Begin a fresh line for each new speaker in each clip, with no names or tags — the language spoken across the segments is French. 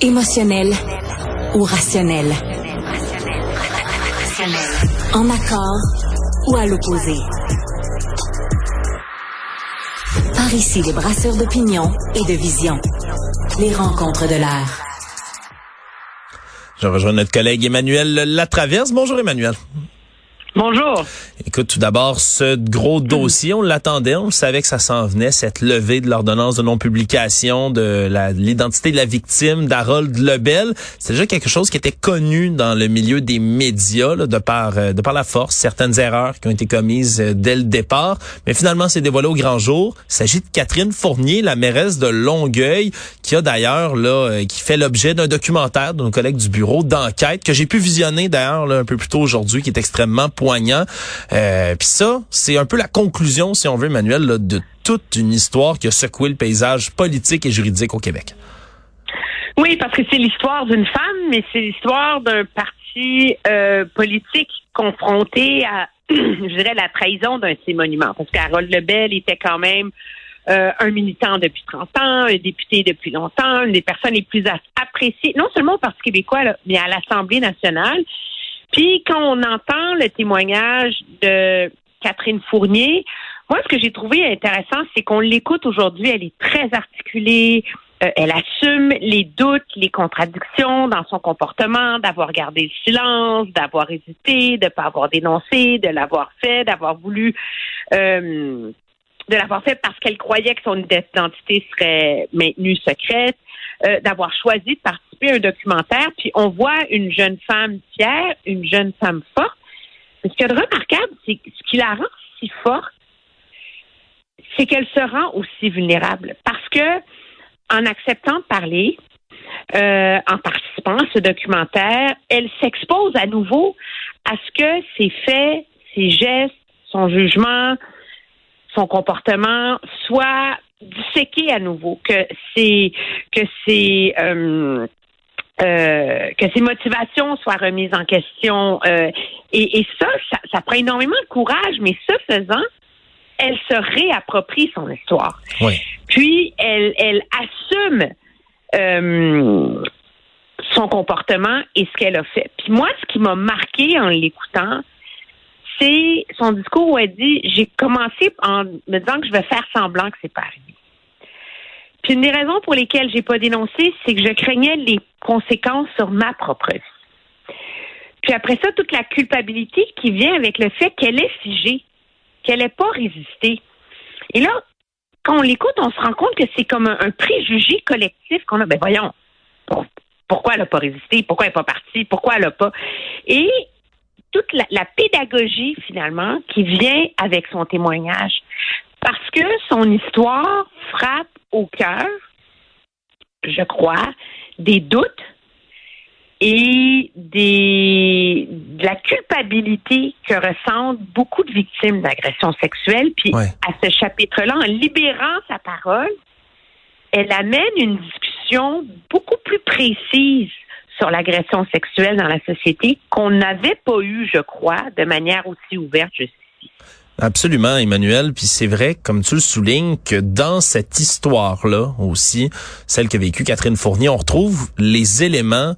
Émotionnel ou rationnel? En accord ou à l'opposé? Par ici, les brasseurs d'opinion et de vision. Les rencontres de l'air.
Je rejoins notre collègue Emmanuel Latraverse. Bonjour Emmanuel.
Bonjour.
Écoute, tout d'abord, ce gros dossier, on l'attendait, on savait que ça s'en venait, cette levée de l'ordonnance de non-publication de l'identité de la victime d'Harold Lebel. C'est déjà quelque chose qui était connu dans le milieu des médias, de par euh, de par la force, certaines erreurs qui ont été commises euh, dès le départ, mais finalement, c'est dévoilé au grand jour. Il s'agit de Catherine Fournier, la mairesse de Longueuil, qui a d'ailleurs là, euh, qui fait l'objet d'un documentaire de nos collègues du bureau d'enquête que j'ai pu visionner d'ailleurs un peu plus tôt aujourd'hui, qui est extrêmement poignant. Euh, Puis ça, c'est un peu la conclusion, si on veut, Emmanuel, de toute une histoire qui a secoué le paysage politique et juridique au Québec.
Oui, parce que c'est l'histoire d'une femme, mais c'est l'histoire d'un parti euh, politique confronté à, je dirais, la trahison d'un de ses monuments. Parce qu'Harold Lebel était quand même euh, un militant depuis 30 ans, un député depuis longtemps, une des personnes les plus appréciées, non seulement au Parti québécois, mais à l'Assemblée nationale. Puis quand on entend le témoignage de Catherine Fournier, moi, ce que j'ai trouvé intéressant, c'est qu'on l'écoute aujourd'hui. Elle est très articulée. Euh, elle assume les doutes, les contradictions dans son comportement, d'avoir gardé le silence, d'avoir hésité, de ne pas avoir dénoncé, de l'avoir fait, d'avoir voulu, euh, de l'avoir fait parce qu'elle croyait que son identité serait maintenue secrète, euh, d'avoir choisi de participer un documentaire, puis on voit une jeune femme fière, une jeune femme forte. Mais ce qui est remarquable, c'est ce qui la rend si forte, c'est qu'elle se rend aussi vulnérable. Parce que en acceptant de parler, euh, en participant à ce documentaire, elle s'expose à nouveau à ce que ses faits, ses gestes, son jugement, son comportement soient disséqués à nouveau, que c'est que c'est euh, euh, que ses motivations soient remises en question. Euh, et, ça, ça, prend énormément de courage, mais ce faisant, elle se réapproprie son histoire. Puis, elle, elle assume euh, son comportement et ce qu'elle a fait. Puis moi, ce qui m'a marqué en l'écoutant, c'est son discours où elle dit, j'ai commencé en me disant que je vais faire semblant que c'est pas arrivé. Puis une des raisons pour lesquelles j'ai pas dénoncé, c'est que je craignais les conséquences sur ma propre vie. Puis après ça, toute la culpabilité qui vient avec le fait qu'elle est figée, qu'elle n'ait pas résisté. Et là, quand on l'écoute, on se rend compte que c'est comme un, préjugé collectif qu'on a. Ben voyons, pourquoi elle n'a pas résisté? Pourquoi elle n'est pas partie? Pourquoi elle n'a pas? Et toute la, pédagogie, finalement, qui vient avec son témoignage. Parce que son histoire frappe au cœur, je crois, des doutes et des, de la culpabilité que ressentent beaucoup de victimes d'agressions sexuelles. Puis à ce chapitre-là, en libérant sa parole, elle amène une discussion beaucoup plus précise sur l'agression sexuelle dans la société qu'on n'avait pas eu, je crois, de manière aussi ouverte jusqu'ici.
Absolument, Emmanuel. Puis c'est vrai, comme tu le soulignes, que dans cette histoire-là aussi, celle qu'a vécue Catherine Fournier, on retrouve les éléments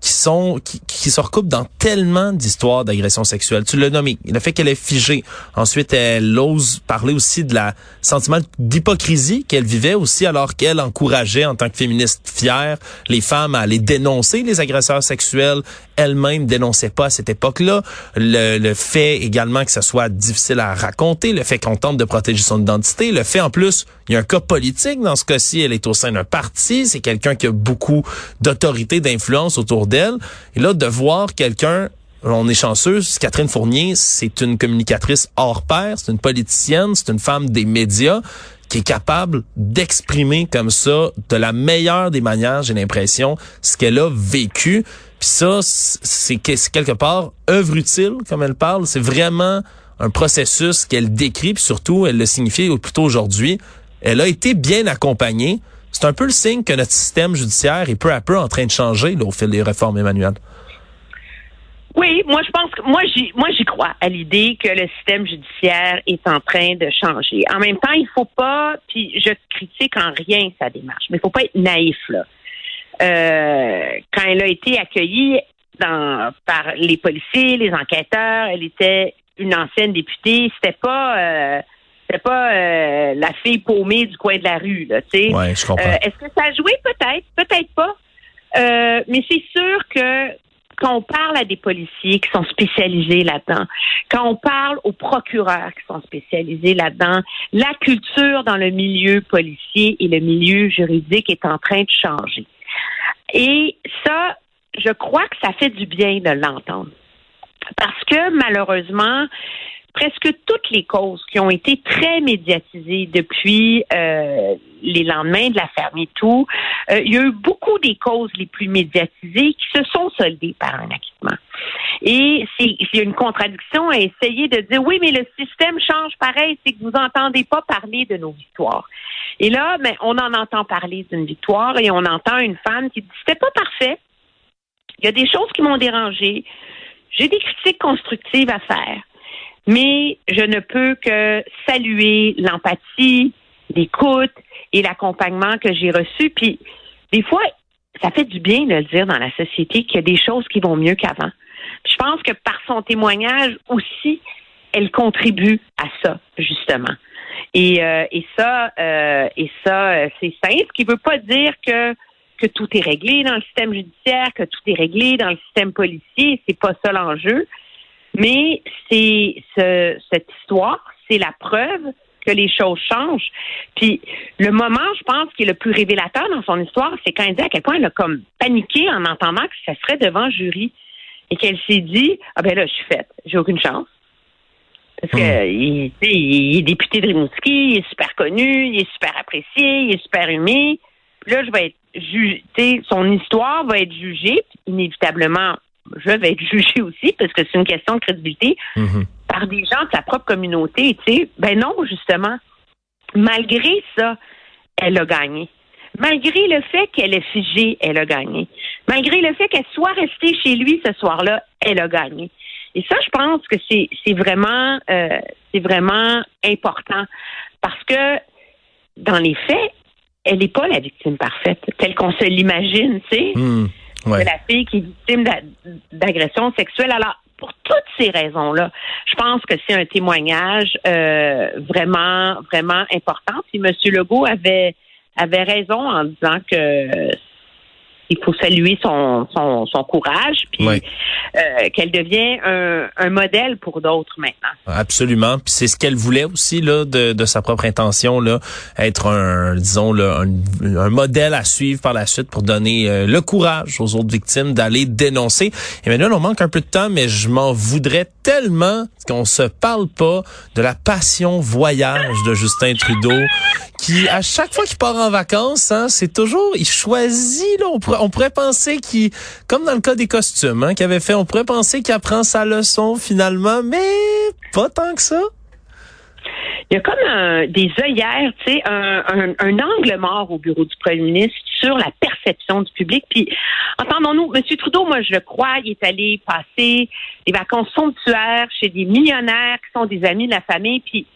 qui sont qui, qui se recoupent dans tellement d'histoires d'agression sexuelle. Tu l'as nommé, le fait qu'elle est figée. Ensuite, elle ose parler aussi de la sentiment d'hypocrisie qu'elle vivait aussi alors qu'elle encourageait en tant que féministe fière les femmes à aller dénoncer les agresseurs sexuels. Elle-même dénonçait pas à cette époque-là. Le, le fait également que ce soit difficile à raconter, le fait qu'on tente de protéger son identité, le fait en plus, il y a un cas politique dans ce cas-ci, elle est au sein d'un parti, c'est quelqu'un qui a beaucoup d'autorité, d'influence autour d'elle. Et là, de voir quelqu'un on est chanceux. Catherine Fournier, c'est une communicatrice hors pair, c'est une politicienne, c'est une femme des médias qui est capable d'exprimer comme ça, de la meilleure des manières, j'ai l'impression, ce qu'elle a vécu. Puis ça, c'est quelque part œuvre utile, comme elle parle. C'est vraiment un processus qu'elle décrit, puis surtout, elle le signifie plutôt aujourd'hui. Elle a été bien accompagnée c'est un peu le signe que notre système judiciaire est peu à peu en train de changer au fil des réformes, Emmanuel.
Oui, moi je pense que moi j'y moi j'y crois à l'idée que le système judiciaire est en train de changer. En même temps, il faut pas, puis je critique en rien sa démarche, mais il faut pas être naïf là. euh, quand elle a été accueillie par les policiers, les enquêteurs, elle était une ancienne députée. C'était pas euh, c'était pas euh, la fille paumée du coin de la rue, là, tu sais.
Ouais, je comprends.
Euh, Est-ce que ça a joué? Peut-être, peut-être pas. Euh, mais c'est sûr que quand on parle à des policiers qui sont spécialisés là-dedans, quand on parle aux procureurs qui sont spécialisés là-dedans, la culture dans le milieu policier et le milieu juridique est en train de changer. Et ça, je crois que ça fait du bien de l'entendre. Parce que malheureusement, presque toutes les causes qui ont été très médiatisées depuis euh, les lendemains de l'affaire MeToo, euh, il y a eu beaucoup des causes les plus médiatisées qui se sont soldées par un acquittement. Et c'est une contradiction à essayer de dire oui, mais le système change pareil, c'est que vous entendez pas parler de nos victoires. Et là, ben, on en entend parler d'une victoire et on entend une femme qui dit c'était pas parfait. Il y a des choses qui m'ont dérangé. J'ai des critiques constructives à faire mais je ne peux que saluer l'empathie, l'écoute et l'accompagnement que j'ai reçu. Puis des fois, ça fait du bien de le dire dans la société qu'il y a des choses qui vont mieux qu'avant. Je pense que par son témoignage aussi, elle contribue à ça, justement. Et, euh, ça, euh, et ça, euh, c'est simple, ce qui ne veut pas dire que que tout est réglé dans le système judiciaire, que tout est réglé dans le système policier. C'est pas ça l'enjeu. Mais c'est ce, cette histoire, c'est la preuve que les choses changent. Puis le moment, je pense, qui est le plus révélateur dans son histoire, c'est quand elle dit à quel point elle a comme paniqué en entendant que ça serait devant jury et qu'elle s'est dit ah ben là je suis faite, j'ai aucune chance. Parce que il, il, est député de Rimouski, il est super connu, il est super apprécié, il est super aimé. Puis là, je vais être jugé, son histoire va être jugée, inévitablement je vais être jugée aussi parce que c'est une question de crédibilité
Mhm.
par des gens de sa propre communauté. Tu sais, ben non, justement. Malgré ça, elle a gagné. Malgré le fait qu'elle est figée, elle a gagné. Malgré le fait qu'elle soit restée chez lui ce soir-là, elle a gagné. Et ça, je pense que c'est c'est vraiment euh, c'est vraiment important parce que dans les faits, elle n'est pas la victime parfaite telle qu'on se l'imagine, tu sais
Hmm. Ouais.
de la fille qui est victime d'a- d'agression sexuelle. Alors, pour toutes ces raisons-là, je pense que c'est un témoignage euh, vraiment, vraiment important. Puis M. Legault avait avait raison en disant que il faut saluer son, son, son courage, puis euh, qu'elle devient un, un modèle pour d'autres maintenant.
Absolument. Puis c'est ce qu'elle voulait aussi là de, de sa propre intention là, être un disons là, un, un modèle à suivre par la suite pour donner euh, le courage aux autres victimes d'aller dénoncer. Emmanuel, on manque un peu de temps, mais je m'en voudrais tellement qu'on se parle pas de la passion voyage de Justin Trudeau, qui à chaque fois qu'il part en vacances, hein, c'est toujours il choisit là. On pourrait, on pourrait penser qu'il, comme dans le cas des costumes, hein, qu'il avait fait, on pourrait penser qu'il apprend sa leçon finalement, mais pas tant que ça.
Il y a comme un- des œillères, tu sais, un, un, un angle mort au bureau du premier ministre sur la perception du public. Puis, entendons-nous, M. Trudeau, moi, je le crois, il est allé passer des vacances somptuaires chez des millionnaires qui sont des amis de la famille. Puis,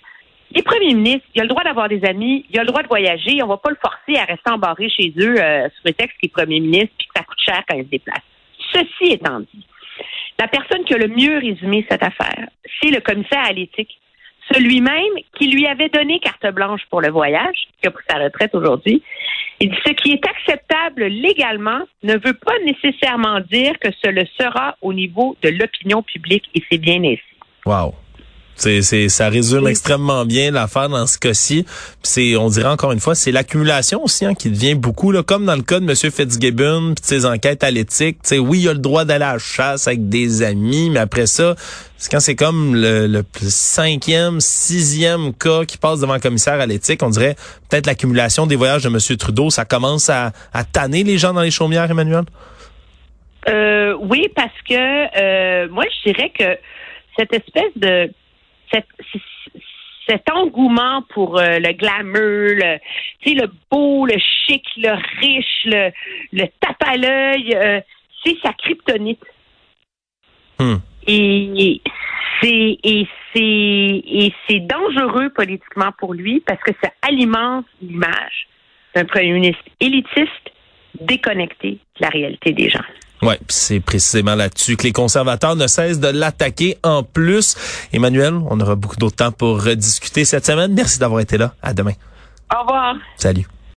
les premiers ministres, il a le droit d'avoir des amis, il a le droit de voyager. On va pas le forcer à rester embarré chez eux euh, sous prétexte qu'il est premier ministre puis que ça coûte cher quand il se déplace. Ceci étant dit, la personne qui a le mieux résumé cette affaire, c'est le commissaire à l'éthique celui-même qui lui avait donné carte blanche pour le voyage, qui a pris sa retraite aujourd'hui. Il dit ce qui est acceptable légalement ne veut pas nécessairement dire que ce le sera au niveau de l'opinion publique et c'est bien ainsi.
Wow. C'est, c'est, ça résume extrêmement bien l'affaire dans ce cas-ci. C'est, on dirait encore une fois, c'est l'accumulation aussi hein, qui devient beaucoup, là, comme dans le cas de M. Fitzgibbon, puis de ses enquêtes à l'éthique. Tu sais, oui, il a le droit d'aller à la chasse avec des amis, mais après ça, c'est quand c'est comme le, le cinquième, sixième cas qui passe devant le commissaire à l'éthique, on dirait peut-être l'accumulation des voyages de M. Trudeau, ça commence à, à tanner les gens dans les chaumières, Emmanuel?
Euh, oui, parce que euh, moi, je dirais que cette espèce de cette, cet engouement pour euh, le glamour, le, beau, le chic, le riche, le, le tape à l'œil, euh, c'est sa kryptonite.
Hmm.
Et c'est et c'est et c'est dangereux politiquement pour lui parce que ça alimente l'image d'un premier ministre élitiste déconnecté de la réalité des gens.
Oui, c'est précisément là-dessus que les conservateurs ne cessent de l'attaquer en plus. Emmanuel, on aura beaucoup d'autre temps pour rediscuter cette semaine. Merci d'avoir été là. À demain.
Au revoir.
Salut.